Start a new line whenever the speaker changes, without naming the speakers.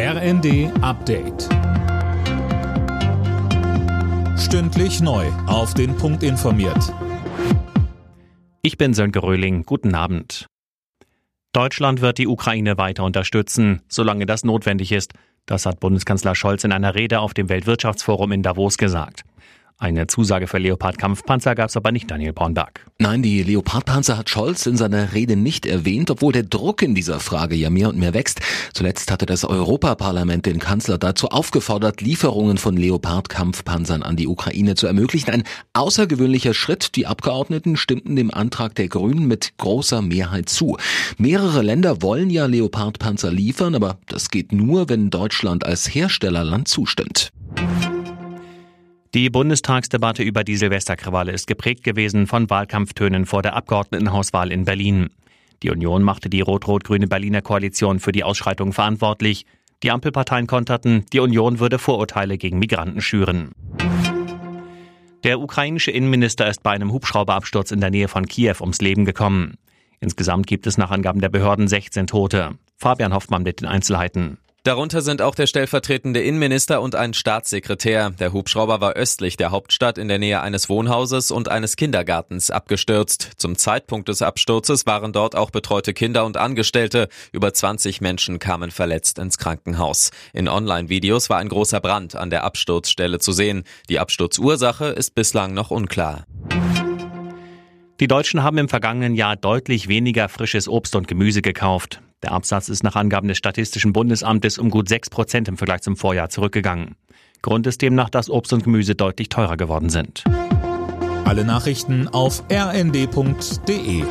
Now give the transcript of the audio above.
RND Update. Stündlich neu. Auf den Punkt informiert.
Ich bin Sönke Röhling. Guten Abend. Deutschland wird die Ukraine weiter unterstützen, solange das notwendig ist. Das hat Bundeskanzler Scholz in einer Rede auf dem Weltwirtschaftsforum in Davos gesagt. Eine Zusage für Leopard-Kampfpanzer gab es aber nicht, Daniel Bornberg.
Nein, die Leopard-Panzer hat Scholz in seiner Rede nicht erwähnt, obwohl der Druck in dieser Frage ja mehr und mehr wächst. Zuletzt hatte das Europaparlament den Kanzler dazu aufgefordert, Lieferungen von Leopard-Kampfpanzern an die Ukraine zu ermöglichen. Ein außergewöhnlicher Schritt. Die Abgeordneten stimmten dem Antrag der Grünen mit großer Mehrheit zu. Mehrere Länder wollen ja Leopard-Panzer liefern, aber das geht nur, wenn Deutschland als Herstellerland zustimmt.
Die Bundestagsdebatte über die Silvesterkrawalle ist geprägt gewesen von Wahlkampftönen vor der Abgeordnetenhauswahl in Berlin. Die Union machte die rot-rot-grüne Berliner Koalition für die Ausschreitung verantwortlich. Die Ampelparteien konterten, die Union würde Vorurteile gegen Migranten schüren. Der ukrainische Innenminister ist bei einem Hubschrauberabsturz in der Nähe von Kiew ums Leben gekommen. Insgesamt gibt es nach Angaben der Behörden 16 Tote. Fabian Hoffmann mit den Einzelheiten.
Darunter sind auch der stellvertretende Innenminister und ein Staatssekretär. Der Hubschrauber war östlich der Hauptstadt in der Nähe eines Wohnhauses und eines Kindergartens abgestürzt. Zum Zeitpunkt des Absturzes waren dort auch betreute Kinder und Angestellte. Über 20 Menschen kamen verletzt ins Krankenhaus. In Online-Videos war ein großer Brand an der Absturzstelle zu sehen. Die Absturzursache ist bislang noch unklar.
Die Deutschen haben im vergangenen Jahr deutlich weniger frisches Obst und Gemüse gekauft. Der Absatz ist nach Angaben des Statistischen Bundesamtes um gut 6 Prozent im Vergleich zum Vorjahr zurückgegangen. Grund ist demnach, dass Obst und Gemüse deutlich teurer geworden sind.
Alle Nachrichten auf rnd.de